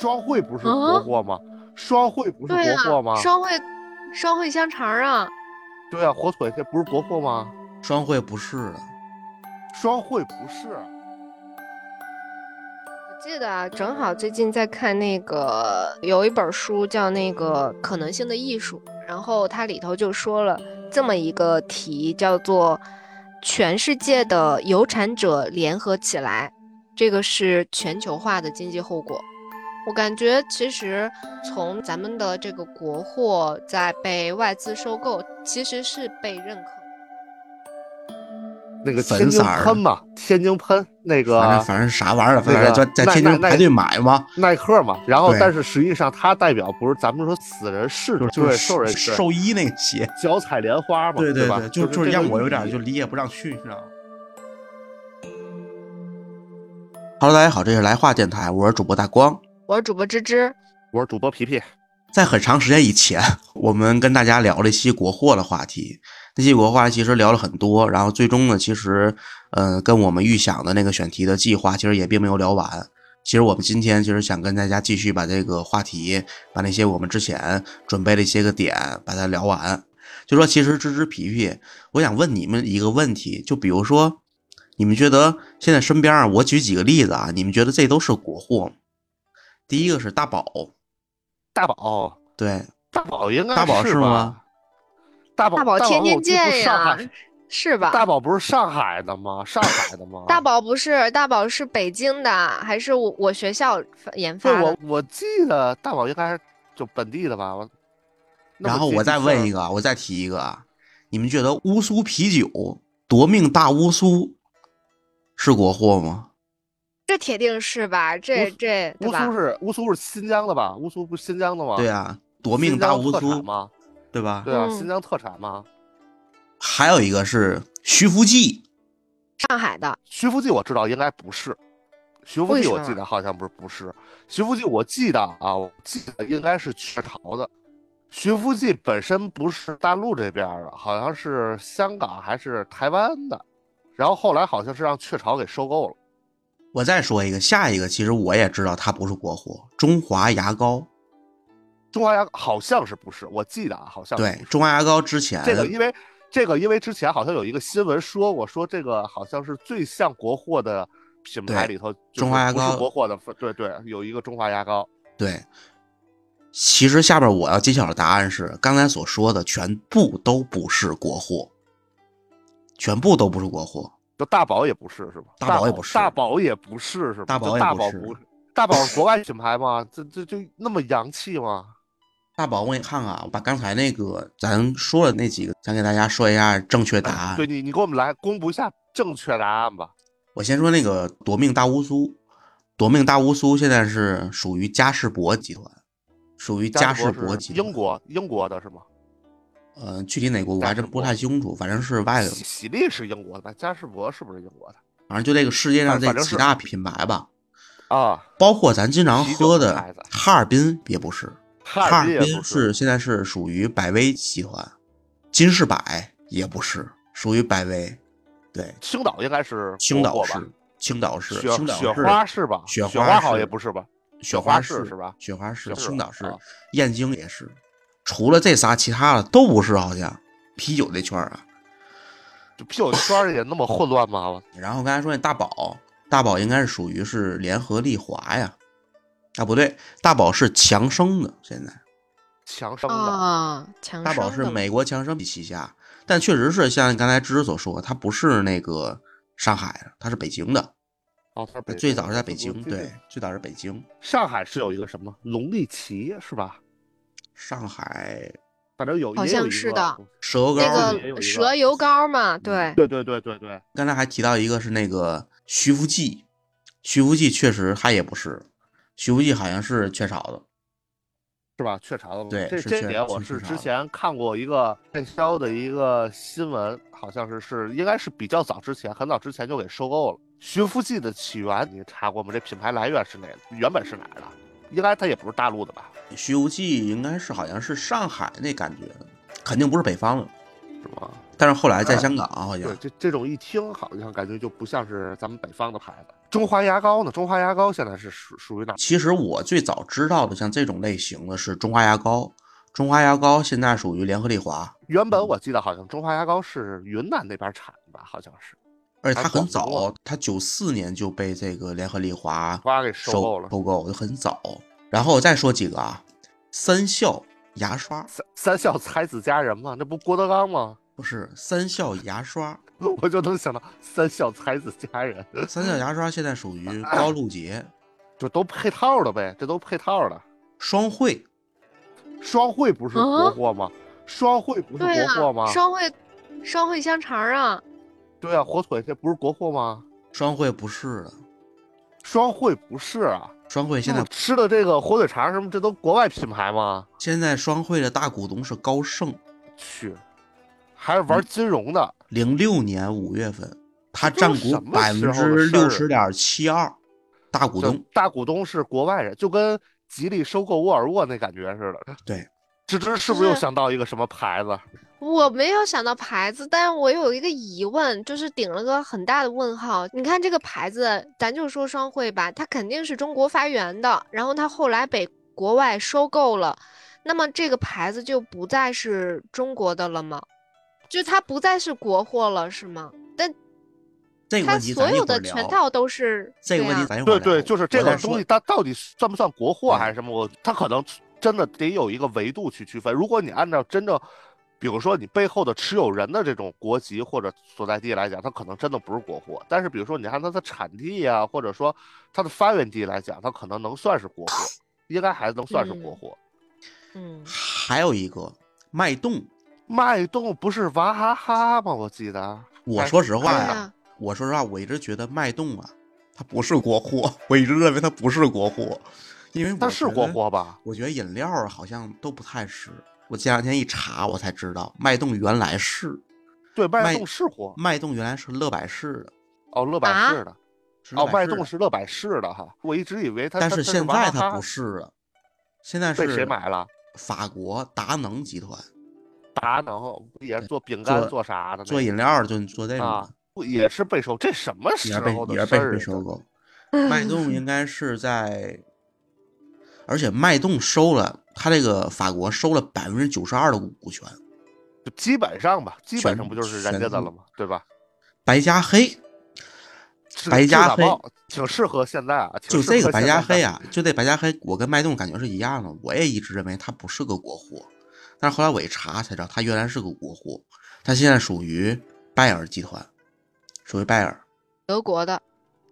双汇不是国货吗？双汇不是国货吗？啊，双汇双汇香肠啊，对啊，火腿这不是国货吗？双汇不是的，双汇不是。我记得啊，正好最近在看那个有一本书叫那个《可能性的艺术》，然后它里头就说了这么一个题，叫做“全世界的有产者联合起来”，这个是全球化的经济后果。我感觉其实从咱们的这个国货在被外资收购，其实是被认可。那个天津粉色儿喷嘛，天津喷那个反正反正啥玩意儿，那个反正在在天津排队买嘛，耐克嘛。然后，但是实际上它代表不是咱们说死人是就是兽人兽医那个鞋。脚踩莲花嘛，吧？对对，就就是让我有点就理解不上去，你知道吗？Hello，大家好，这是来话电台，我是主播大光。我是主播芝芝，我是主播皮皮，在很长时间以前，我们跟大家聊了一期国货的话题。那期国货话题其实聊了很多，然后最终呢，其实，呃，跟我们预想的那个选题的计划，其实也并没有聊完。其实我们今天其实想跟大家继续把这个话题，把那些我们之前准备的一些个点，把它聊完。就说其实芝芝皮皮，我想问你们一个问题，就比如说，你们觉得现在身边啊，我举几个例子啊，你们觉得这都是国货吗？第一个是大宝，大宝，对，大宝应该大宝是吗？大宝大宝天天见呀，是吧？大宝不是上海的吗？上海的吗？大宝不是大宝是北京的，还是我我学校研发的？我我记得大宝应该是就本地的吧？我然后我再问一个，个，我再提一个啊，你们觉得乌苏啤酒夺命大乌苏是国货吗？这铁定是吧？这乌这乌苏？是乌苏是新疆的吧？乌苏不是新疆的吗？对啊，夺命大乌苏，吗？对吧？对啊，嗯新疆特产吗？还有一个是徐福记，上海的，徐福记我知道应该不是，徐福记我记得好像不是不是，徐福记我记得啊，我记得应该是雀巢的。徐福记本身不是大陆这边的，好像是香港还是台湾的，然后后来好像是让雀巢给收购了。我再说一个，下一个其实我也知道它不是国货，中华牙膏。中华牙好像是不是？我记得啊，好像对中华牙膏之前这个，因为这个因为之前好像有一个新闻说过，说这个好像是最像国货的品牌里头，中华牙膏国货的，对对，有一个中华牙膏。对。其实下边我要揭晓的答案是，刚才所说的全部都不是国货，全部都不是国货。就大宝也不是是吧？大宝也不是大宝也不是是吧？大宝也不是大宝不是，大宝是国外品牌吗？这这就那么洋气吗？大宝，我给你看看啊，我把刚才那个咱说的那几个，咱给大家说一下正确答案。对你，你给我们来公布一下正确答案吧。我先说那个夺命大乌苏，夺命大乌苏现在是属于嘉士伯集团，属于嘉士伯集团。英国英国的是吗？呃，具体哪国我还真不太清楚，反正是外喜喜力是英国的吧？嘉士伯是不是英国的？反正就这个世界上这几大品牌吧，啊，包括咱经常喝的哈尔滨也不是，哈哈尔滨是，现在是属于百威集团，金士百也不是，属于百威。对，青岛应该是青岛国货吧是，青岛是，雪雪青岛是花是吧？雪雪花好像也不是吧？雪花花市是吧雪花市，青岛市啊，燕京也是。除了这仨，其他的都不是，好像啤酒这圈儿啊。这啤酒圈儿也那么混乱吗？然后刚才说那大宝，大宝应该是属于是联合利华呀，啊不对，大宝是强生的，现在强生的，啊，强大宝是美国强生旗下，但确实是像刚才芝芝所说，它不是那个上海的，它是北京的，哦，他是北最早是在北京，对，最早是北京，上海是有一个什么龙力奇是吧？上海反正有，好像是的蛇油膏那个个蛇油膏嘛，嗯对，对对对对对，刚才还提到一个是那个徐福记，徐福记确实它也不是，徐福记好像是雀巢的，是吧？雀巢的？对这这点我是之前看过一个电销的一个新闻，好像是是应该是比较早之前，很早之前就给收购了。徐福记的起源你查过吗？这品牌来源是哪？原本是哪儿的？应该它也不是大陆的吧？徐游记应该是好像是上海那感觉，肯定不是北方的，是吗？但是后来在香港好像对，这这种一听好像感觉就不像是咱们北方的牌子。中华牙膏呢？中华牙膏现在是属属于哪？其实我最早知道的像这种类型的是中华牙膏，中华牙膏现在属于联合利华，原本我记得好像中华牙膏是云南那边产的吧？好像是，而且他很早东啊，它九四年就被这个联合利华花给收购了。收购就很早。然后我再说几个啊，三笑牙刷三三笑才子佳人嘛，那不郭德纲吗？不是三笑牙刷，我就能想到三笑才子佳人，三笑牙刷现在属于 高露洁，就都配套的呗，这都配套的。双汇双汇不是国货吗？双汇不是国货吗啊，？双汇双汇香肠啊，对啊，火腿这不是国货吗？双汇不是的，双汇不是啊，双汇现在吃的这个火腿肠什么，这都国外品牌吗？现在双汇的大股东是高盛，去，还是玩金融的？零六年五月份，他占股百分之六十点七二，大股东大股东是国外人，就跟吉利收购沃尔沃那感觉似的。对，芝芝是不是又想到一个什么牌子？我没有想到牌子，但我有一个疑问，就是顶了个很大的问号。你看这个牌子，咱就说双汇吧，它肯定是中国发源的，然后它后来被国外收购了，那么这个牌子就不再是中国的了吗？就它不再是国货了，是吗？但它这个问题所有的。全套都是这个问题对。对对，就是这个东西，它到底算不算国货还是什么？我它可能真的得有一个维度去区分。如果你按照真正，比如说你背后的持有人的这种国籍或者所在地来讲，它可能真的不是国货。但是比如说你按它的产地呀、或者说它的发源地来讲，它可能能算是国货，应该还能算是国嗯货。嗯，还有一个脉动，脉动不是娃哈哈吗？我记得。我哎说实话呀，我说实话，我一直觉得脉动啊，它不是国货，我一直认为它不是国货，因为它是国货吧？我觉得饮料好像都不太是。我前两天一查，我才知道脉动原来是对，脉脉动是货。脉动原来是乐百氏的，哦，乐百啊氏的。哦，脉动是乐百氏的哈，我一直以为它。但是现在它不是了，现在被是谁买了？法国达能集团达能也是做饼干做做啥的？做饮料儿就做这种不也是被收？这什么也时是被候的也是被事儿啊？被收购。脉动 应该是在，而且脉动收了，他这个法国收了百分之九十二的股权。就基本上吧，基本上不就是人家的了吗？对吧？白加黑，白加黑挺适合现在啊，挺就这个白加黑啊，就这白加黑，我跟脉动感觉是一样的。我也一直认为它不是个国货，但是后来我一查才知道，它原来是个国货。它现在属于拜耳集团，属于拜耳，德国的，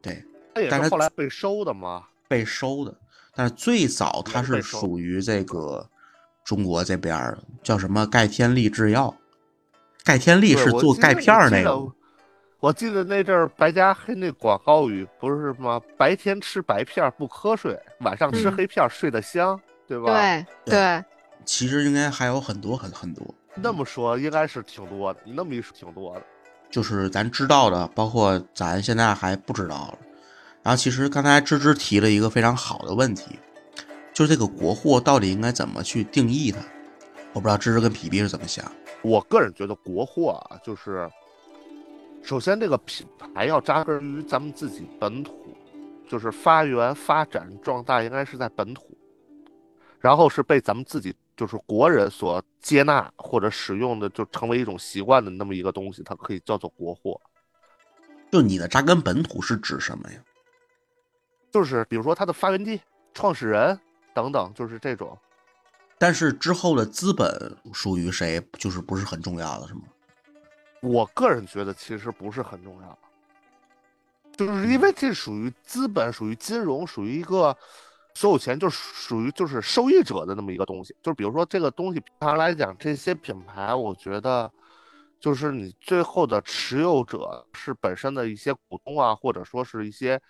对，但是是后来被收的吗。被收的。但是最早它是属于这个中国这边儿的，叫什么盖天力制药。盖天力是做钙片那个，我记得那阵儿白加黑那广告语不是吗？白天吃白片儿不瞌睡，晚上吃嗯黑片儿睡得香，对吧？对对对，其实应该还有很多很很多。那么说应该是挺多的，你那么一说挺多的。就是咱知道的，包括咱现在还不知道了。然后其实刚才芝芝提了一个非常好的问题，就是这个国货到底应该怎么去定义它？我不知道芝芝跟皮皮是怎么想。我个人觉得国货啊，就是首先这个品牌要扎根于咱们自己本土，就是发源、发展、壮大应该是在本土，然后是被咱们自己就是国人所接纳或者使用的，就成为一种习惯的那么一个东西，它可以叫做国货。就你的扎根本土是指什么呀？就是比如说它的发源地、创始人等等，就是这种。但是之后的资本属于谁，就是不是很重要的，是吗？我个人觉得其实不是很重要，就是因为这属于资本，属于金融，属于一个所有权，就是属于就是受益者的那么一个东西。就是比如说这个东西，平常来讲，这些品牌，我觉得就是你最后的持有者是本身的一些股东啊，或者说是一些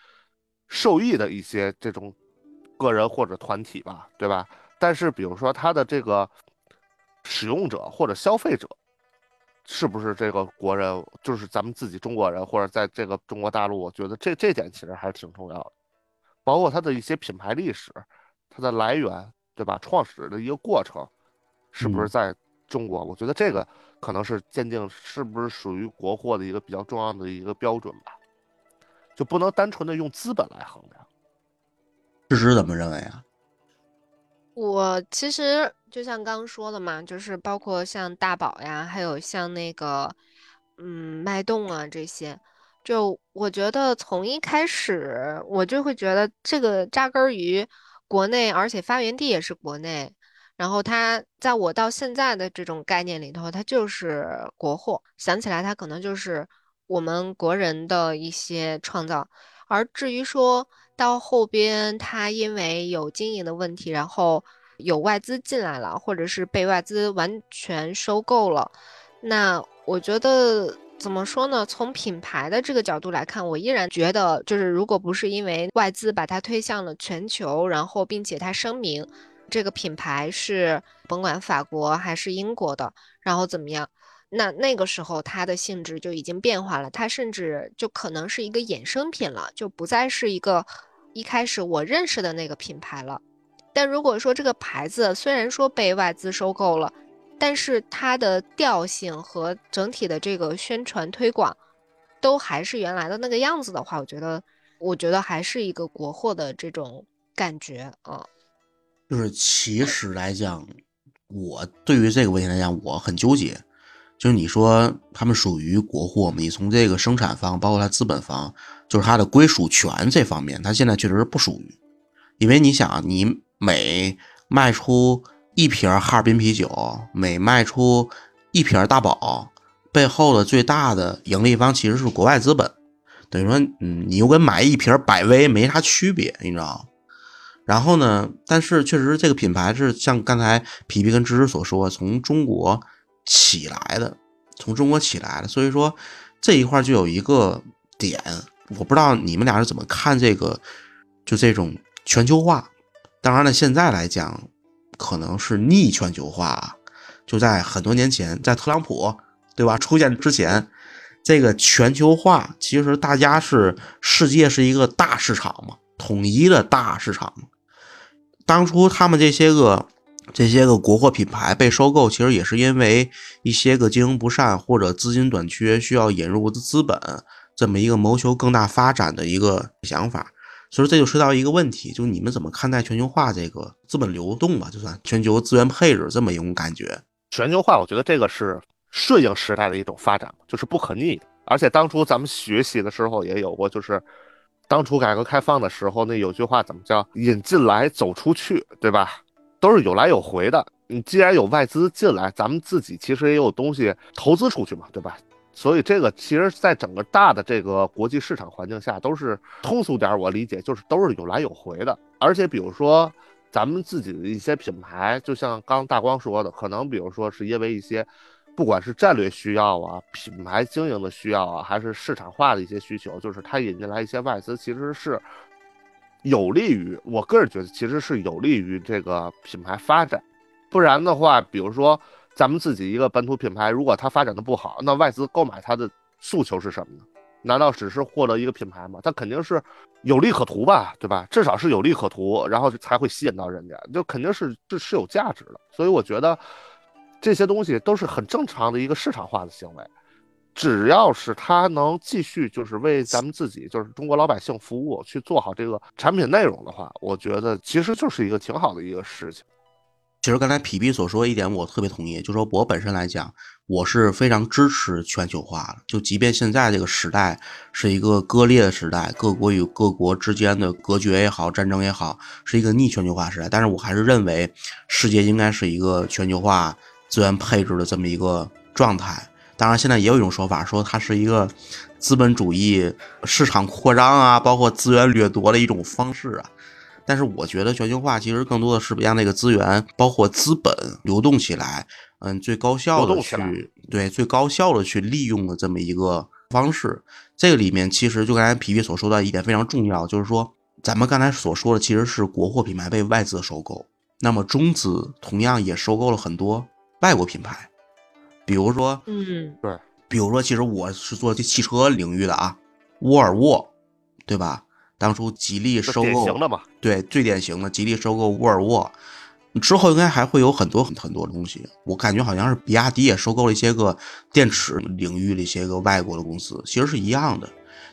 受益的一些这种个人或者团体吧，对吧？但是比如说它的这个使用者或者消费者。是不是这个国人，就是咱们自己中国人，或者在这个中国大陆，我觉得这这点其实还是挺重要的，包括它的一些品牌历史，它的来源，对吧？创始的一个过程，是不是嗯在中国？我觉得这个可能是鉴定是不是属于国货的一个比较重要的一个标准吧。就不能单纯的用资本来衡量。事实怎么认为啊？我其实就像刚刚说的嘛，就是包括像大宝呀，还有像那个嗯脉动啊这些，就我觉得从一开始我就会觉得这个扎根于国内，而且发源地也是国内，然后它在我到现在的这种概念里头，它就是国货，想起来它可能就是我们国人的一些创造，而至于说。到后边，他因为有经营的问题，然后有外资进来了，或者是被外资完全收购了。那我觉得怎么说呢？从品牌的这个角度来看，我依然觉得，就是如果不是因为外资把它推向了全球，然后并且它声明这个品牌是甭管法国还是英国的，然后怎么样，那那个时候它的性质就已经变化了，它甚至就可能是一个衍生品了，就不再是一个。一开始我认识的那个品牌了，但如果说这个牌子虽然说被外资收购了，但是它的调性和整体的这个宣传推广都还是原来的那个样子的话，我觉得，我觉得还是一个国货的这种感觉啊。就是其实来讲，我对于这个问题来讲，我很纠结。就是你说他们属于国货吗？你从这个生产方，包括它资本方。就是它的归属权这方面，它现在确实是不属于，因为你想，你每卖出一瓶哈尔滨啤酒，每卖出一瓶大宝，背后的最大的盈利方其实是国外资本，等于说，嗯，你又跟买一瓶百威没啥区别，你知道然后呢，但是确实这个品牌是像刚才皮皮跟芝芝所说，从中国起来的，从中国起来的，所以说这一块就有一个点。我不知道你们俩是怎么看这个，就这种全球化。当然了，现在来讲，可能是逆全球化。就在很多年前，在特朗普对吧出现之前，这个全球化其实大家是世界是一个大市场嘛，统一的大市场。当初他们这些个这些个国货品牌被收购，其实也是因为一些个经营不善或者资金短缺，需要引入资本。这么一个谋求更大发展的一个想法，所以这就涉及到一个问题，就是你们怎么看待全球化这个资本流动吧？就算全球资源配置这么一种感觉。全球化，我觉得这个是顺应时代的一种发展，就是不可逆的。而且当初咱们学习的时候也有过，就是当初改革开放的时候，那有句话怎么叫“引进来，走出去”，对吧？都是有来有回的。你既然有外资进来，咱们自己其实也有东西投资出去嘛，对吧？所以这个其实，在整个大的这个国际市场环境下，都是通俗点，我理解就是都是有来有回的。而且，比如说咱们自己的一些品牌，就像刚大光说的，可能比如说是因为一些，不管是战略需要啊、品牌经营的需要啊，还是市场化的一些需求，就是它引进来一些外资，其实是有利于我个人觉得，其实是有利于这个品牌发展。不然的话，比如说。咱们自己一个本土品牌，如果它发展的不好，那外资购买它的诉求是什么呢？难道只是获得一个品牌吗？它肯定是有利可图吧，对吧？至少是有利可图，然后才会吸引到人家，就肯定是是是有价值的。所以我觉得这些东西都是很正常的一个市场化的行为，只要是他能继续就是为咱们自己就是中国老百姓服务，去做好这个产品内容的话，我觉得其实就是一个挺好的一个事情。其实刚才皮皮所说一点，我特别同意。就说我本身来讲，我是非常支持全球化的。就即便现在这个时代是一个割裂的时代，各国与各国之间的隔绝也好，战争也好，是一个逆全球化时代。但是我还是认为，世界应该是一个全球化资源配置的这么一个状态。当然，现在也有一种说法，说它是一个资本主义市场扩张啊，包括资源掠夺的一种方式啊。但是我觉得全球化其实更多的是让那个资源，包括资本流动起来，嗯，最高效的去对最高效的去利用的这么一个方式。这个里面其实就刚才皮皮所说的一点非常重要，就是说咱们刚才所说的其实是国货品牌被外资收购，那么中资同样也收购了很多外国品牌，比如说，嗯，对，比如说其实我是做汽车领域的啊，沃尔沃，对吧？当初吉利收购，对最典型的吉利收购沃尔沃之后，应该还会有很多很很多东西。我感觉好像是比亚迪也收购了一些个电池领域的一些个外国的公司，其实是一样的。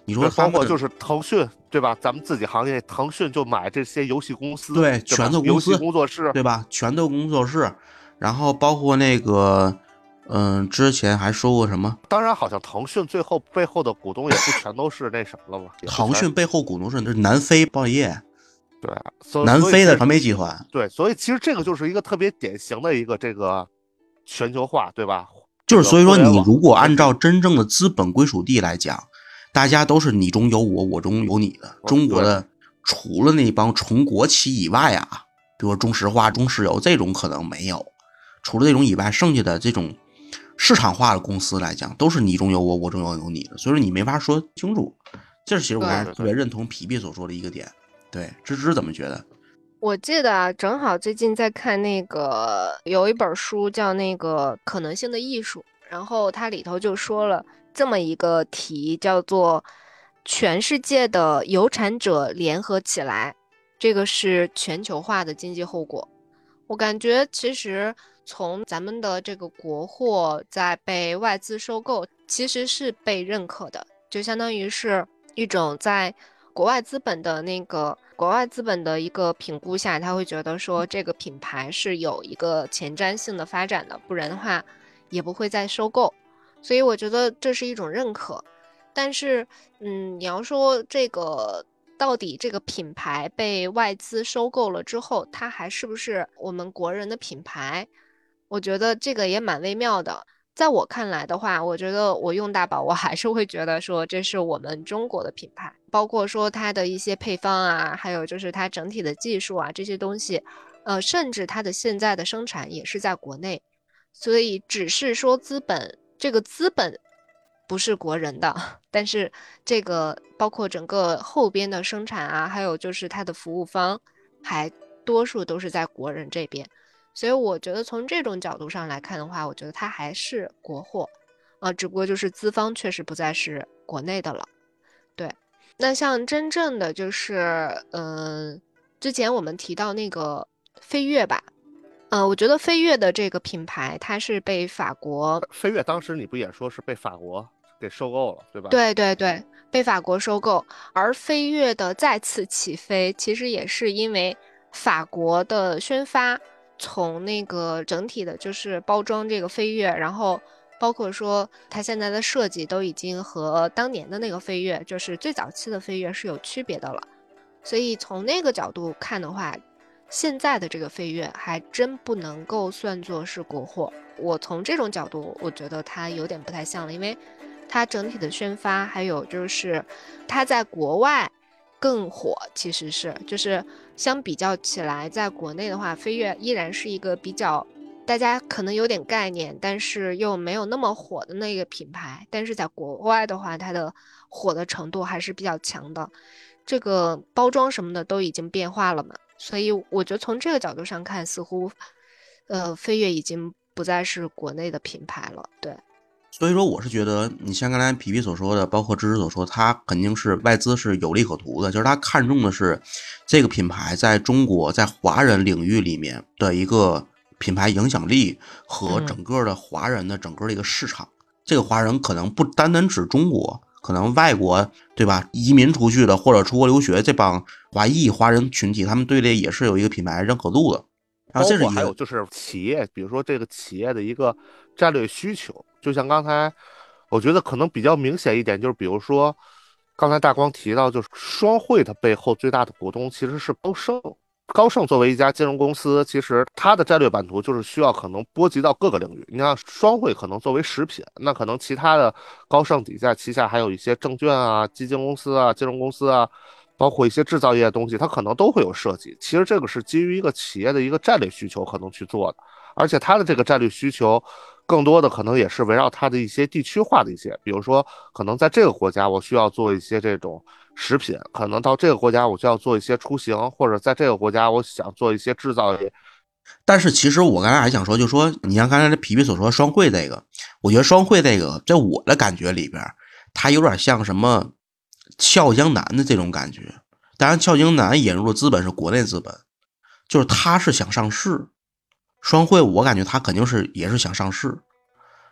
你说包括就是腾讯，对吧？咱们自己行业，腾讯就买这些游戏公司，对吧拳头公游戏司工作室，对吧？拳头工作室，然后包括那个，嗯、之前还说过什么？当然，好像腾讯最后背后的股东也不全都是那什么了吧？也不全腾讯背后股东是南非报业，对，所以南非的传媒集团，对，所以其实这个就是一个特别典型的一个这个全球化，对吧？就是所以说，你如果按照真正的资本归属地来讲，大家都是你中有我，我中有你的。哦中国的除了那帮纯国企以外啊，比如说中石化、中石油这种可能没有，除了这种以外，剩下的这种市场化的公司来讲，都是你中有我，我中有有你的。所以说你没法说清楚。这是其实我还是特别认同皮皮所说的一个点。对，芝芝怎么觉得？我记得啊，正好最近在看那个有一本书叫那个《可能性的艺术》，然后它里头就说了这么一个题，叫做“全世界的有产者联合起来”，这个是全球化的经济后果。我感觉其实从咱们的这个国货在被外资收购，其实是被认可的，就相当于是一种在国外资本的那个国外资本的一个评估下，他会觉得说这个品牌是有一个前瞻性的发展的，不然的话也不会再收购。所以我觉得这是一种认可。但是，嗯，你要说这个到底这个品牌被外资收购了之后，它还是不是我们国人的品牌？我觉得这个也蛮微妙的。在我看来的话，我觉得我用大宝，我还是会觉得说这是我们中国的品牌，包括说它的一些配方啊，还有就是它整体的技术啊这些东西，呃，甚至它的现在的生产也是在国内，所以只是说资本这个资本不是国人的，但是这个包括整个后边的生产啊，还有就是它的服务方，还多数都是在国人这边。所以我觉得从这种角度上来看的话，我觉得它还是国货，啊、只不过就是资方确实不再是国内的了。对，那像真正的就是，嗯、之前我们提到那个飞跃吧，呃，我觉得飞跃的这个品牌，它是被法国飞跃当时你不也说是被法国给收购了，对吧？，对对对，被法国收购，而飞跃的再次起飞，其实也是因为法国的宣发，从那个整体的就是包装这个飞跃，然后包括说它现在的设计都已经和当年的那个飞跃，就是最早期的飞跃是有区别的了。所以从那个角度看的话，现在的这个飞跃还真不能够算作是国货。我从这种角度，我觉得它有点不太像了，因为它整体的宣发，还有就是它在国外更火，其实是就是相比较起来，在国内的话，飞跃依然是一个比较大家可能有点概念，但是又没有那么火的那个品牌。但是在国外的话，它的火的程度还是比较强的，这个包装什么的都已经变化了嘛。所以我觉得从这个角度上看，似乎呃，飞跃已经不再是国内的品牌了。对。所以说，我是觉得你像刚才皮皮所说的，包括芝芝所说，他肯定是外资是有利可图的，就是他看中的是这个品牌在中国在华人领域里面的一个品牌影响力和嗯整个的华人的整个的一个市场。这个华人可能不单单指中国，可能外国对吧？移民出去的或者出国留学这帮华裔华人群体，他们对这也是有一个品牌认可度的。然后这是还有就是企业，比如说这个企业的一个战略需求，就像刚才我觉得可能比较明显一点，就是比如说刚才大光提到，就是双汇的背后最大的股东其实是高盛。高盛作为一家金融公司，其实它的战略版图就是需要可能波及到各个领域。你像双汇可能作为食品，那可能其他的高盛底下旗下还有一些证券啊、基金公司啊、金融公司啊，包括一些制造业的东西，它可能都会有涉及。其实这个是基于一个企业的一个战略需求可能去做的，而且它的这个战略需求，更多的可能也是围绕它的一些地区化的一些，比如说可能在这个国家我需要做一些这种食品，可能到这个国家我就要做一些出行，或者在这个国家我想做一些制造业。但是其实我刚才还想说，就说你像刚才这皮皮所说双汇这个，我觉得双汇这个在我的感觉里边，它有点像什么俏江南的这种感觉。当然，俏江南引入的资本是国内资本，就是他是想上市。双汇我感觉他肯定是也是想上市，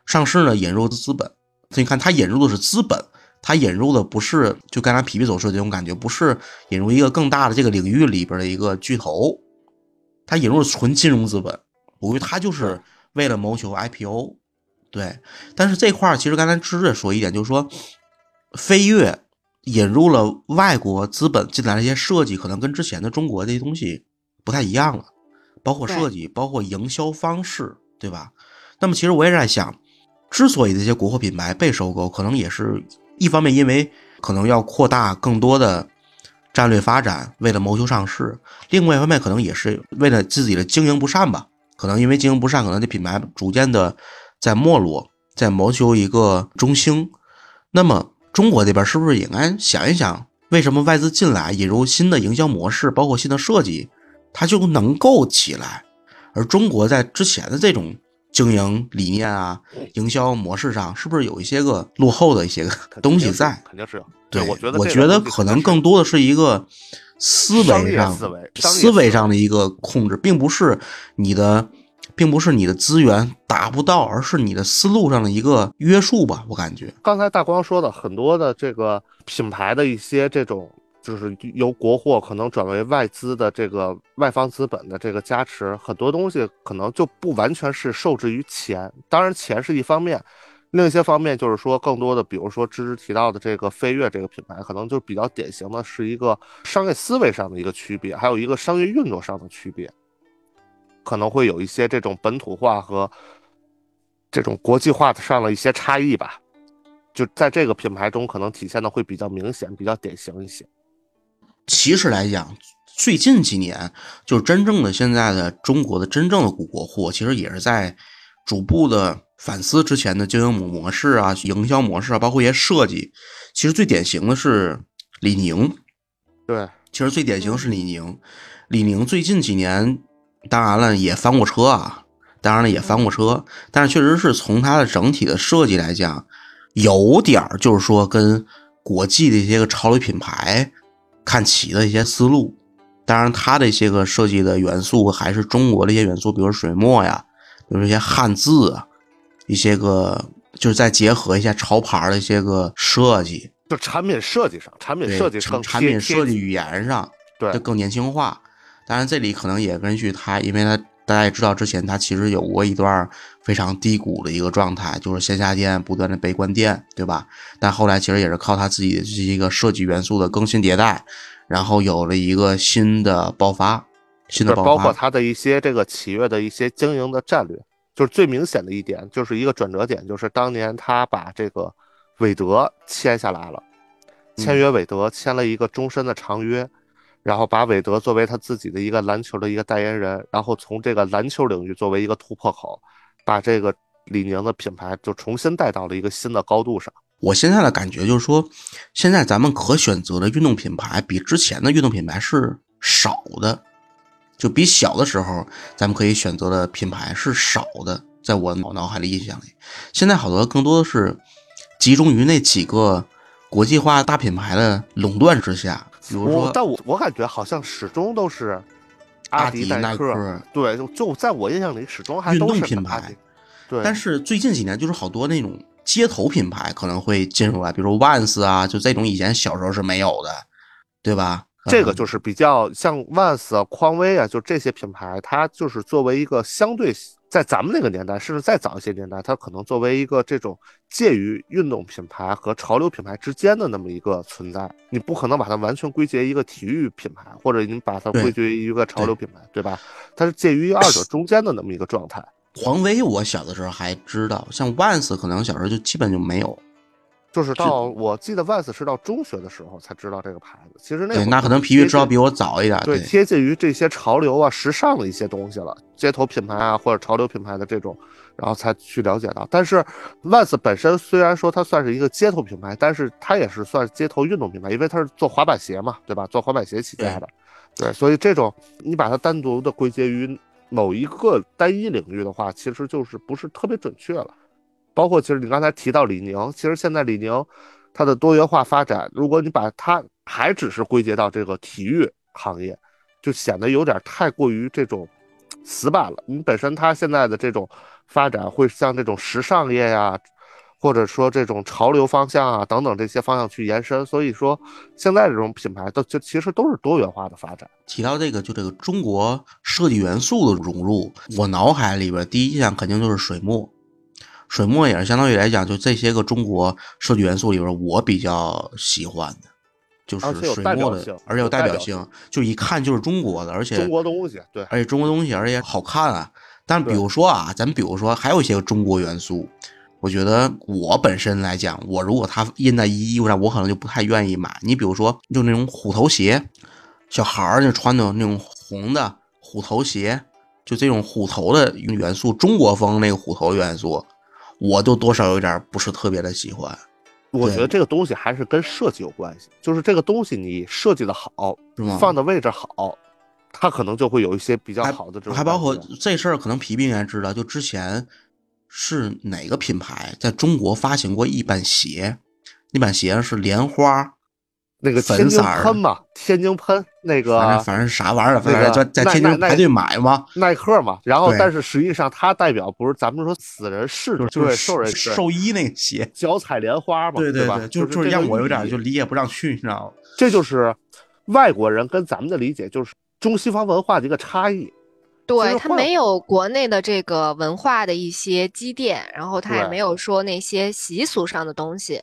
上市呢引入的资本，所以你看他引入的是资本，它引入的不是就刚才皮皮所说的这种感觉，不是引入一个更大的这个领域里边的一个巨头，它引入纯金融资本，我估计它就是为了谋求 IPO。对，但是这块儿其实刚才芝芝说一点，就是说飞跃引入了外国资本进来的一些设计，可能跟之前的中国这些东西不太一样了，包括设计，包括营销方式，对吧？那么其实我也在想，之所以这些国货品牌被收购，可能也是一方面因为可能要扩大更多的战略发展，为了谋求上市；另外一方面可能也是为了自己的经营不善吧，可能因为经营不善，可能这品牌逐渐的。在没落，在谋求一个中兴，那么中国这边是不是也应该想一想，为什么外资进来引入新的营销模式，包括新的设计，它就能够起来，而中国在之前的这种经营理念啊、营销模式上，是不是有一些个落后的一些个东西在？肯定是有。对，我觉得我觉得可能更多的是一个思维上、思维思维上的一个控制，并不是你的。并不是你的资源达不到，而是你的思路上的一个约束吧。我感觉刚才大光说的很多的这个品牌的一些这种，就是由国货可能转为外资的这个外方资本的这个加持，很多东西可能就不完全是受制于钱。当然，钱是一方面，另一些方面就是说，更多的，比如说芝芝提到的这个飞跃这个品牌，可能就比较典型的是一个商业思维上的一个区别，还有一个商业运作上的区别。可能会有一些这种本土化和这种国际化上的一些差异吧，就在这个品牌中可能体现的会比较明显、比较典型一些。其实来讲，最近几年就真正的现在的中国的真正的古国货，其实也是在逐步的反思之前的经营模模式啊、营销模式啊，包括一些设计。其实最典型的是李宁，对，其实最典型的是李宁。李宁最近几年。当然了，也翻过车啊，当然了也翻过车，但是确实是从它的整体的设计来讲，有点儿就是说跟国际的一些个潮流品牌看棋的一些思路。当然，它的一些个设计的元素还是中国的一些元素，比如水墨呀，比如一些汉字啊，一些个就是再结合一下潮牌的一些个设计，就产品设计上，产品设计成产品设计语言上，对，就更年轻化。当然，这里可能也根据他，因为他大家也知道，之前他其实有过一段非常低谷的一个状态，就是线下店不断的被关店，对吧？但后来其实也是靠他自己的这一个设计元素的更新迭代，然后有了一个新的爆发，新的爆发。包括他的一些这个企业的一些经营的战略，就是最明显的一点，就是一个转折点，就是当年他把这个韦德签下来了，签约韦德，签了一个终身的长约。然后把韦德作为他自己的一个篮球的一个代言人，然后从这个篮球领域作为一个突破口，把这个李宁的品牌就重新带到了一个新的高度上。我现在的感觉就是说，现在咱们可选择的运动品牌比之前的运动品牌是少的，就比小的时候咱们可以选择的品牌是少的，在我脑脑海里印象里，现在好多更多的是集中于那几个国际化大品牌的垄断之下。比如说，但我我感觉好像始终都是阿迪耐克，对，就就在我印象里始终还运动品牌。对，但是最近几年就是好多那种街头品牌可能会进入来，比如 Vans 啊，就这种以前小时候是没有的，对吧？这个就是比较像 Vans 啊、匡威啊，就这些品牌，它就是作为一个相对。在咱们那个年代，甚至再早一些年代，它可能作为一个这种介于运动品牌和潮流品牌之间的那么一个存在，你不可能把它完全归结一个体育品牌，或者你把它归结于一个潮流品牌，对吧？它是介于二者中间的那么一个状态。匡威，我小的时候还知道，像 Vans 可能小时候就基本就没有。就是到我记得 Vans 是到中学的时候才知道这个牌子，其实那对那可能皮皮知道比我早一点，对贴近于这些潮流啊、时尚的一些东西了，街头品牌啊或者潮流品牌的这种，然后才去了解到。但是 Vans 本身虽然说它算是一个街头品牌，但是它也是算街头运动品牌，因为它是做滑板鞋嘛，对吧？做滑板鞋起家的，对，所以这种你把它单独的归结于某一个单一领域的话，其实就是不是特别准确了。包括其实你刚才提到李宁，其实现在李宁它的多元化发展，如果你把它还只是归结到这个体育行业，就显得有点太过于这种死板了。你本身它现在的这种发展，会像这种时尚业呀，或者说这种潮流方向啊等等这些方向去延伸。所以说，现在这种品牌都就其实都是多元化的发展。提到这个，就这个中国设计元素的融入，我脑海里边第一印象肯定就是水墨。水墨也是相当于来讲，就这些个中国设计元素里边，我比较喜欢的，就是水墨的而且有有代表性就一看就是中国的，而且中国东西，对，而且中国东西，而且好看啊。但比如说啊，咱比如说还有一些个中国元素，我觉得我本身来讲，我如果它印在衣服上，我可能就不太愿意买。你比如说，就那种虎头鞋，小孩儿就穿的那种红的虎头鞋，就这种虎头的元素，中国风那个虎头元素，我就多少有点不是特别的喜欢，我觉得这个东西还是跟设计有关系，就是这个东西你设计的好，是吗？放的位置好，它可能就会有一些比较好的这种还包括这事儿，可能皮皮应该知道，就之前是哪个品牌在中国发行过一版鞋，那版鞋是莲花，那个天津粉色儿喷嘛，天津喷那反正个反正啥玩意儿，反那个正在在天津排队买嘛，耐克嘛，然后但是实际上它代表不是咱们说死人是就对是兽人兽医那个鞋。脚踩莲花嘛，对？对吧，就就是让我有点就理解不上去，你知道吗？这就是外国人跟咱们的理解，就是中西方文化的一个差异。对，他没有国内的这个文化的一些积淀，然后他也没有说那些习俗上的东西，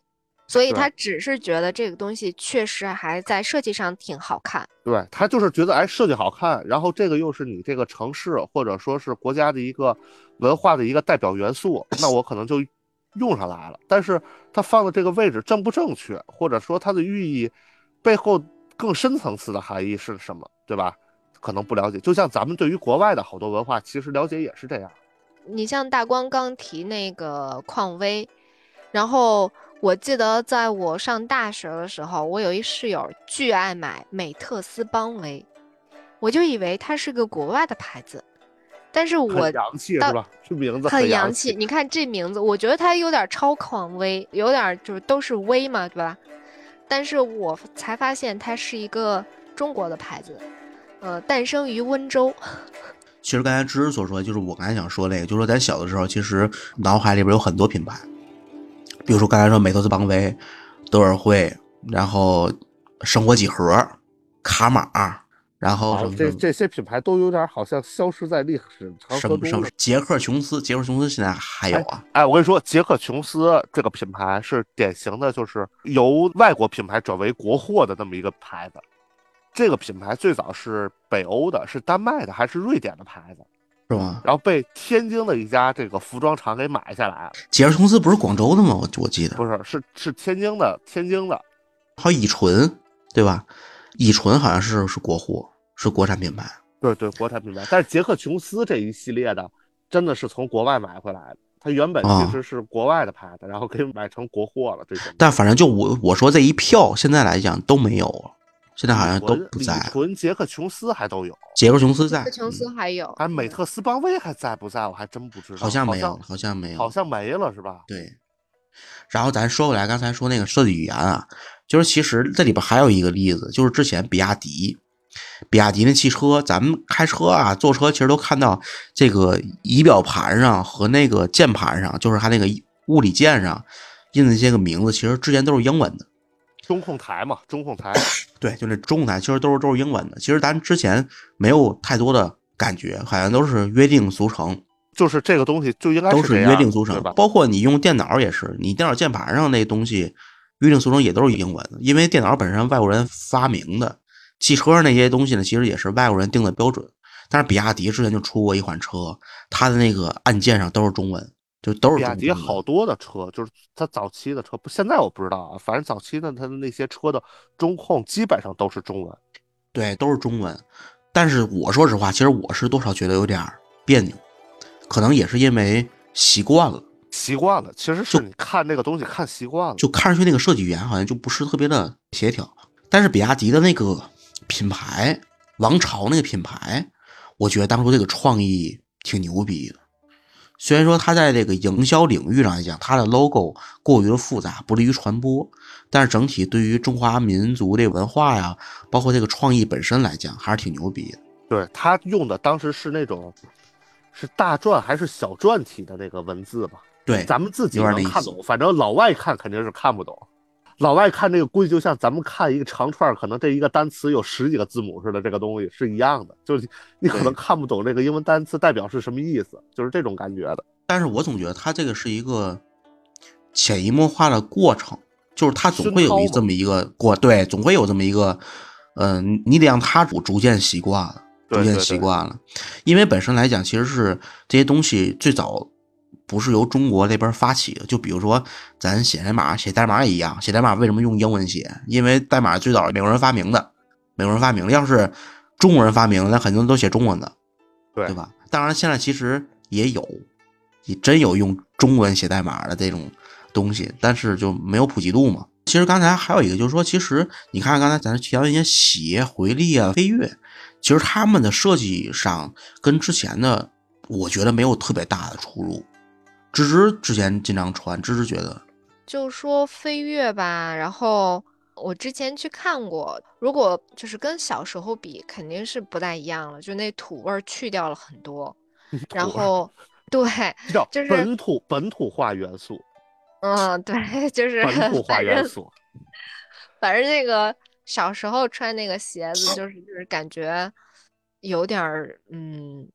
所以他只是觉得这个东西确实还在设计上挺好看。对他就是觉得哎设计好看，然后这个又是你这个城市或者说是国家的一个文化的一个代表元素，那我可能就用上来了。但是它放的这个位置正不正确，或者说它的寓意背后更深层次的含义是什么，对吧？可能不了解。就像咱们对于国外的好多文化，其实了解也是这样。你像大光刚提那个匡威，然后我记得在我上大学的时候，我有一室友巨爱买美特斯邦威，我就以为它是个国外的牌子，但是我很洋气到是吧？这名字很洋洋气。你看这名字，我觉得它有点超匡威，有点就是都是威嘛，对吧？但是我才发现它是一个中国的牌子，呃，诞生于温州。其实刚才芝芝所说，就是我刚才想说那个，就是说咱小的时候，其实脑海里边有很多品牌，比如说刚才说美特斯邦威、德尔惠，然后生活几何、卡玛，然后什么好这这些品牌都有点好像消失在历史长什么什么河中。杰克琼斯，杰克琼斯现在还有啊？哎，我跟你说，杰克琼斯这个品牌是典型的，就是由外国品牌转为国货的那么一个牌子。这个品牌最早是北欧的，是丹麦的还是瑞典的牌子？是吗？然后被天津的一家这个服装厂给买下来了，杰克琼斯不是广州的吗？我我记得，不是，是是天津的，天津的。还有乙醇，对吧？乙醇好像是是国货，是国产品牌。对对，国产品牌。但是杰克琼斯这一系列的，真的是从国外买回来的。它原本啊其实是国外的牌子，然后给买成国货了。这种。但反正就我我说这一票，现在来讲都没有了，现在好像都不在了。纯、杰克琼斯还都有，杰克琼斯在，琼斯还有，还美特斯邦威还在不在？我还真不知道。好像没有，好好像没有，好像没了是吧？对。然后咱说回来，刚才说那个设计语言啊，就是其实这里边还有一个例子，就是之前比亚迪，比亚迪那汽车，咱们开车啊、坐车，其实都看到这个仪表盘上和那个键盘上，就是它那个物理键上印的这些个名字，其实之前都是英文的。中控台嘛，中控台。对，就那中控台其实都是都是英文的。其实咱之前没有太多的感觉，好像都是约定俗成。就是这个东西就应该都是约定俗成，？包括你用电脑也是，你电脑键盘上那东西约定俗成也都是英文的，因为电脑本身外国人发明的，汽车那些东西呢，其实也是外国人定的标准。但是比亚迪之前就出过一款车，它的那个按键上都是中文，就都是比亚迪好多的车，就是它早期的车，不，现在我不知道啊，反正早期的它的那些车的中控基本上都是中文。对，都是中文。但是我说实话，其实我是多少觉得有点儿别扭，可能也是因为习惯了。习惯了，其实是你看那个东西看习惯了。就看上去那个设计语言好像就不是特别的协调。但是比亚迪的那个品牌王朝那个品牌，我觉得当初这个创意挺牛逼的。虽然说它在这个营销领域上来讲，它的 logo 过于的复杂，不利于传播，但是整体对于中华民族这文化呀，包括这个创意本身来讲，还是挺牛逼的。对他用的当时是那种是大篆还是小篆体的那个文字吧？对，咱们自己能看懂，反正老外看肯定是看不懂。老外看这个估计就像咱们看一个长串儿，可能这一个单词有十几个字母似的，这个东西是一样的，就是你可能看不懂这个英文单词代表是什么意思，就是这种感觉的。但是我总觉得它这个是一个潜移默化的过程，就是它总会有一这么一个过，对，总会有这么一个，嗯、你得让它逐逐渐习惯了，逐渐对对对。习惯了，因为本身来讲，其实是这些东西最早不是由中国这边发起的，就比如说咱写代码，写代码也一样，写代码为什么用英文写？因为代码最早是美国人发明的，美国人发明的，要是中国人发明的，那肯定都写中文的，对对吧？当然，现在其实也有，也真有用中文写代码的这种东西，但是就没有普及度嘛。其实刚才还有一个就是说，其实你看刚才咱提到一些鞋、回力啊、飞跃，其实他们的设计上跟之前的，我觉得没有特别大的出入。芝芝之前经常穿，芝芝觉得就说飞跃吧，然后我之前去看过，如果就是跟小时候比，肯定是不太一样了，就那土味儿去掉了很多，然后 对，就是本土本土化元素，嗯，对，就是本土化元素。反正那个小时候穿那个鞋子，就是就是感觉有点儿嗯，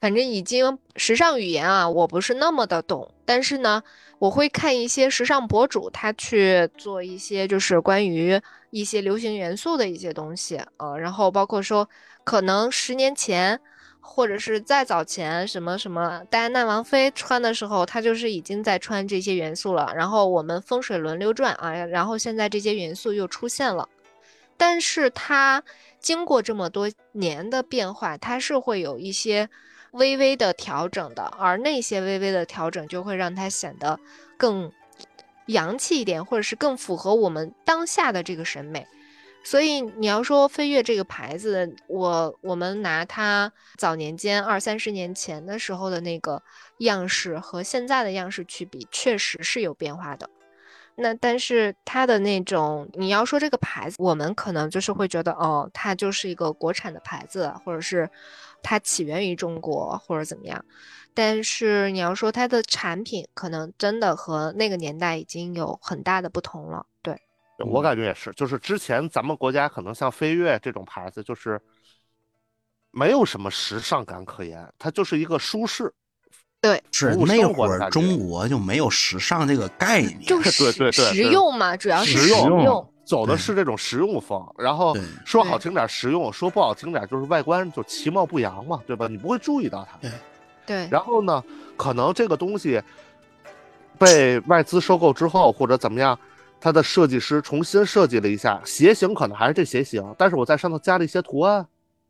反正已经时尚语言啊，我不是那么的懂，但是呢，我会看一些时尚博主，他去做一些就是关于一些流行元素的一些东西，呃，然后包括说可能十年前。或者是再早前，什么什么戴安娜王妃穿的时候，她就是已经在穿这些元素了。然后我们风水轮流转啊，然后现在这些元素又出现了，但是它经过这么多年的变化，它是会有一些微微的调整的，而那些微微的调整就会让它显得更洋气一点，或者是更符合我们当下的这个审美。所以你要说飞跃这个牌子，我我们拿它早年间二三十年前的时候的那个样式和现在的样式去比，确实是有变化的。那但是它的那种，你要说这个牌子，我们可能就是会觉得，哦，它就是一个国产的牌子，或者是它起源于中国，或者怎么样。但是你要说它的产品，可能真的和那个年代已经有很大的不同了。对。我感觉也是，就是之前咱们国家可能像飞跃这种牌子，就是没有什么时尚感可言，它就是一个舒适。对是那会儿中国就没有时尚这个概念，就对实对对实用嘛，主要是实用。走的是这种实用风，然后说好听点实用，说不好听点就是外观就其貌不扬嘛，对吧？你不会注意到它。对对，然后呢，可能这个东西被外资收购之后，或者怎么样，它的设计师重新设计了一下鞋型，可能还是这鞋型，但是我在上头加了一些图案，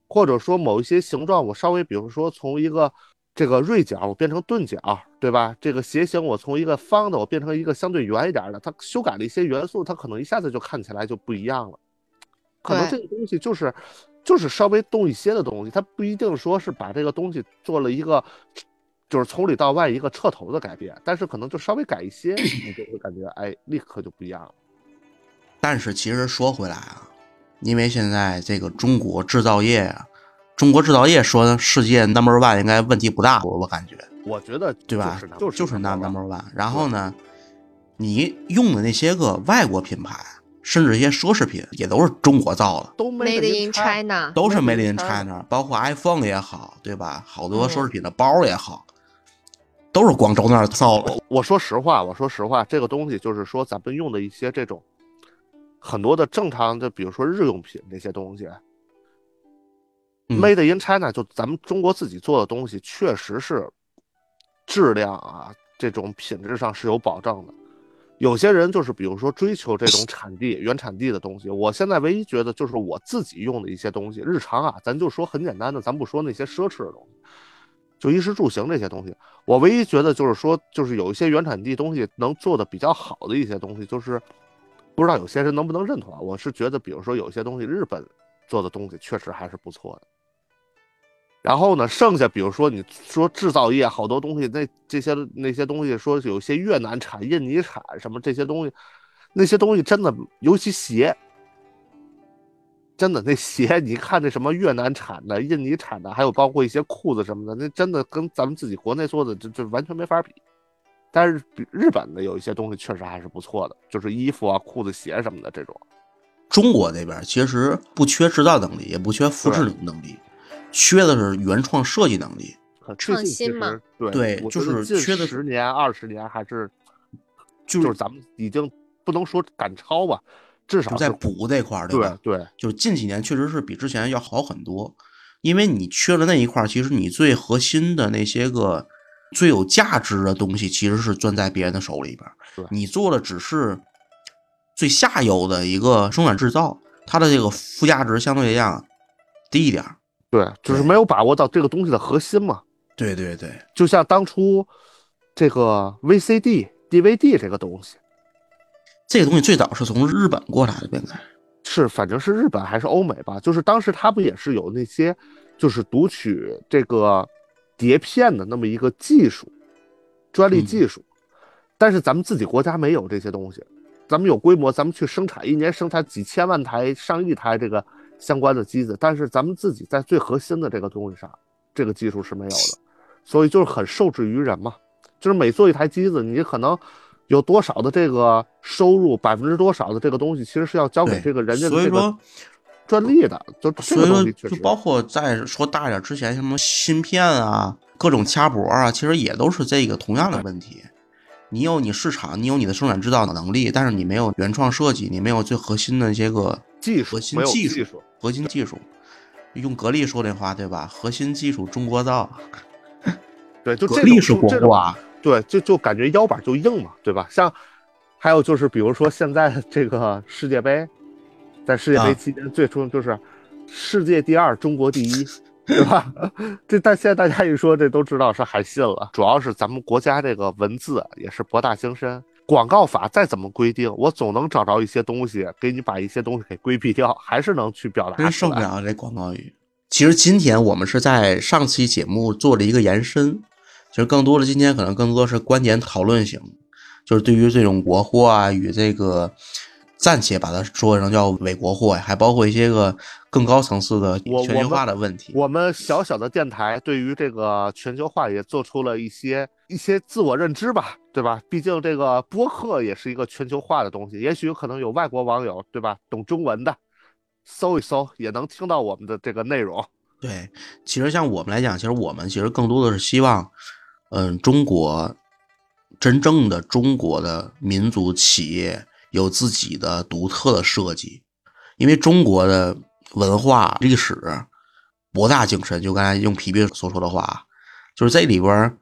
或者说某一些形状，我稍微比如说从一个这个锐角我变成钝角，对吧？这个斜形我从一个方的我变成一个相对圆一点的，它修改了一些元素，它可能一下子就看起来就不一样了。可能这个东西就是就是稍微动一些的东西，它不一定说是把这个东西做了一个就是从里到外一个彻头的改变，但是可能就稍微改一些，你就会感觉哎，立刻就不一样了。但是其实说回来啊，因为现在这个中国制造业啊，中国制造业说世界 number one 应该问题不大，我我感觉，我觉得对吧？就是就是那 number number one。然后呢，你用的那些个外国品牌，甚至一些奢侈品，也都是中国造的，都 Made in China，都是 Made in in China 包括 iPhone 也好，对吧？好多嗯奢侈品的包也好，都是广州那儿造的。我我说实话，我说实话，这个东西就是说咱们用的一些这种很多的正常的，比如说日用品这些东西、m a d e in China 就咱们中国自己做的东西，确实是质量啊这种品质上是有保证的。有些人就是比如说追求这种产地原产地的东西，我现在唯一觉得就是我自己用的一些东西，日常啊，咱就说很简单的，咱不说那些奢侈的东西，就衣食住行这些东西，我唯一觉得就是说，就是有一些原产地东西能做的比较好的一些东西，就是不知道有些人能不能认同啊？我是觉得，比如说有些东西日本做的东西确实还是不错的。然后呢，剩下比如说你说制造业好多东西，那这些那些东西说有些越南产、印尼产什么这些东西，那些东西真的，尤其鞋，真的那鞋，你看那什么越南产的、印尼产的，还有包括一些裤子什么的，那真的跟咱们自己国内做的这这完全没法比。但是比日本的有一些东西确实还是不错的，就是衣服啊、裤子、鞋什么的这种。中国那边其实不缺制造能力，也不缺复制能力，缺的是原创设计能力。创新嘛实对对就是缺的十年、二十年还是就就是咱们已经不能说赶超吧，至少在补这块儿，对吧？对就近几年确实是比之前要好很多，因为你缺了那一块儿，其实你最核心的那些个最有价值的东西，其实是攥在别人的手里边儿。你做的只是最下游的一个生产制造，它的这个附加值相对来讲低一点儿。对，就是没有把握到这个东西的核心嘛。对对对，就像当初这个 VCD、DVD 这个东西，这个东西最早是从日本过来的，应该。是反正是日本还是欧美吧？就是当时他不也是有那些就是读取这个碟片的那么一个技术，专利嗯技术，但是咱们自己国家没有这些东西，咱们有规模，咱们去生产，一年生产几千万台、上亿台这个相关的机子，但是咱们自己在最核心的这个东西上，这个技术是没有的，所以就是很受制于人嘛。就是每做一台机子，你可能有多少的这个收入，百分之多少的这个东西，其实是要交给这个人家的这个所以说专利的。就这个所以说，东西，就包括在说大点之前，什么芯片啊、各种掐脖啊，其实也都是这个同样的问题。你有你市场，你有你的生产制造的能力，但是你没有原创设计，你没有最核心的一些个技术核心没有技术技术，核心技术。用格力说这话对吧？核心技术中国造，对，就格这种力是国货，对，就就感觉腰板就硬嘛，对吧？像还有就是，比如说现在这个世界杯，在世界杯啊期间，最初就是世界第二，中国第一，对吧？这但现在大家一说，这都知道是海信了。主要是咱们国家这个文字也是博大精深，广告法再怎么规定，我总能找着一些东西，给你把一些东西给规避掉，还是能去表达出来。受不了这广告语。其实今天我们是在上期节目做了一个延伸，其实更多的今天可能更多是观点讨论型，就是对于这种国货啊与这个暂且把它说成叫伪国货呀，还包括一些个更高层次的全球化的问题。我们小小的电台对于这个全球化也做出了一些一些自我认知吧，对吧？毕竟这个播客也是一个全球化的东西，也许可能有外国网友，对吧？懂中文的，搜一搜也能听到我们的这个内容。对，其实像我们来讲，其实我们其实更多的是希望，嗯，中国真正的中国的民族企业有自己的独特的设计，因为中国的文化历史博大精深。就刚才用皮皮所说的话，就是这里边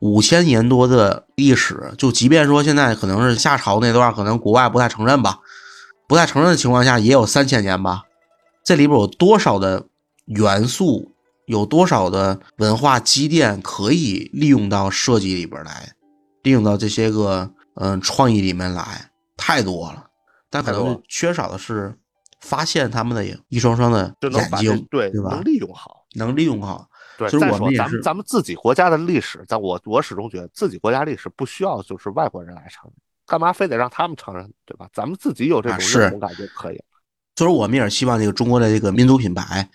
五千年多的历史，就即便说现在可能是夏朝那段，可能国外不太承认吧，不太承认的情况下，也有三千年吧。这里边有多少的元素，有多少的文化积淀可以利用到设计里边来，利用到这些个嗯、创意里面来，太多了。但可能缺少的是发现他们的一双双的眼睛，对对吧能？利用好。能利用好。对，其实再说我们咱们咱们自己国家的历史，但我我始终觉得自己国家历史不需要就是外国人来承认，干嘛非得让他们承认，对吧？咱们自己有这种认同感就可以了。所以说，我们也是希望这个中国的这个民族品牌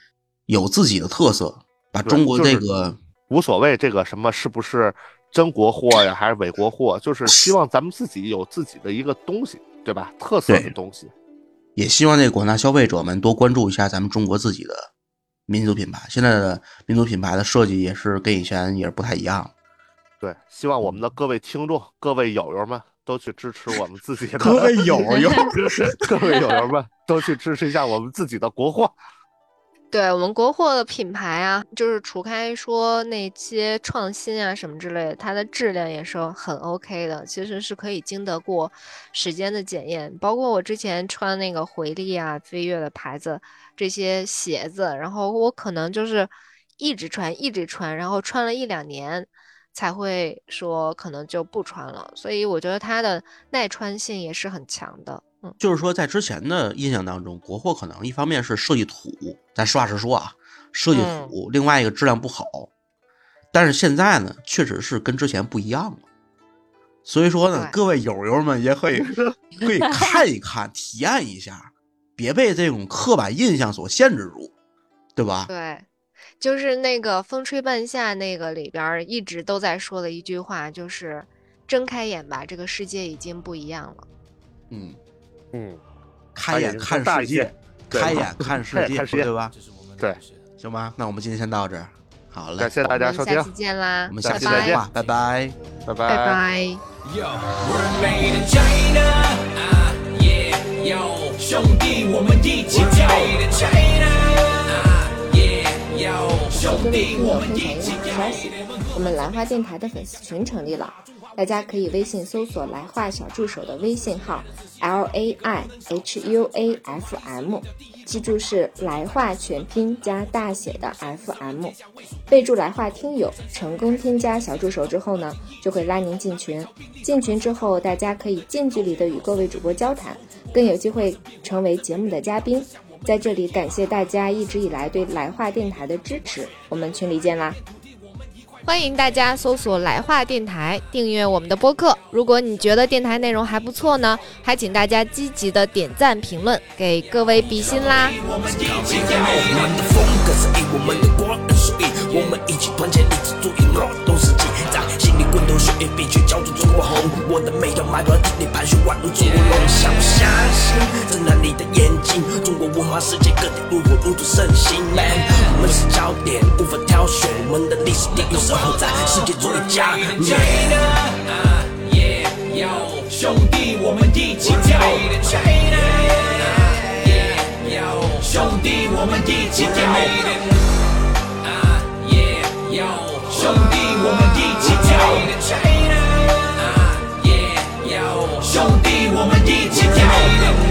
有自己的特色，把中国就是这个无所谓这个什么是不是真国货呀，还是伪国货，就是希望 咱们自己有自己的一个东西，对吧？特色的东西。也希望那广大消费者们多关注一下咱们中国自己的民族品牌。现在的民族品牌的设计也是跟以前也是不太一样。对，希望我们的各位听众、各位友友们都去支持我们自己的。各位友友 各位友友们都去支持一下我们自己的国货。对我们国货的品牌啊，就是除开说那些创新啊什么之类的，它的质量也是很 OK 的，其实是可以经得过时间的检验。包括我之前穿那个回力啊、飞跃的牌子这些鞋子，然后我可能就是一直穿，一直穿，然后穿了一两年才会说可能就不穿了。所以我觉得它的耐穿性也是很强的。嗯，就是说，在之前的印象当中，国货可能一方面是设计土，咱实话实说啊，设计土；另外一个质量不好。但是现在呢，确实是跟之前不一样了。所以说呢，各位友友们也可以 可以看一看，体验一下，别被这种刻板印象所限制住，对吧？对，就是那个《风吹半夏》那个里边一直都在说的一句话，就是睁开眼吧，这个世界已经不一样了。嗯，嗯，开眼看世界，开眼看世界，看世界对吧？对，行吧，那我们今天先到这儿，好嘞感，谢大家收听我们下，期见啦，我们下期再见，拜拜。拜拜拜。Yo. Ah, yeah, yo, 兄弟，我们一起跳。Made in China. Ah, yeah, yo, 兄各位弟，我听友分享们一起一个好跳。消息，我们兰花电台的粉丝群成立了，大家可以微信搜索“来话小助手”的微信号 L A I H U A F M，记住是来话全拼加大写的 F M，备注来话听友，成功添加小助手之后呢，就会拉您进群。进群之后，大家可以近距离的与各位主播交谈，更有机会成为节目的嘉宾。在这里感谢大家一直以来对来话电台的支持，我们群里见啦！欢迎大家搜索“来话电台”，订阅我们的播客。如果你觉得电台内容还不错呢，还请大家积极的点赞评论，给各位比心啦！我们一起。纪，在心里滚动血液，必须叫出中国红。我的每条脉搏替你盘旋万物捉弄，相不相信？睁开你的眼睛，中国文化世界各地如火如荼盛行。Man，我们是焦点，无法挑选，我们的历史地位守候在世界最佳。China，啊，yeah，yo，兄弟，我们一起跳。China，yeah，yo，兄弟，我们一起跳。啊，yeah，yo，你的 china 啊，兄弟，我们一起跳。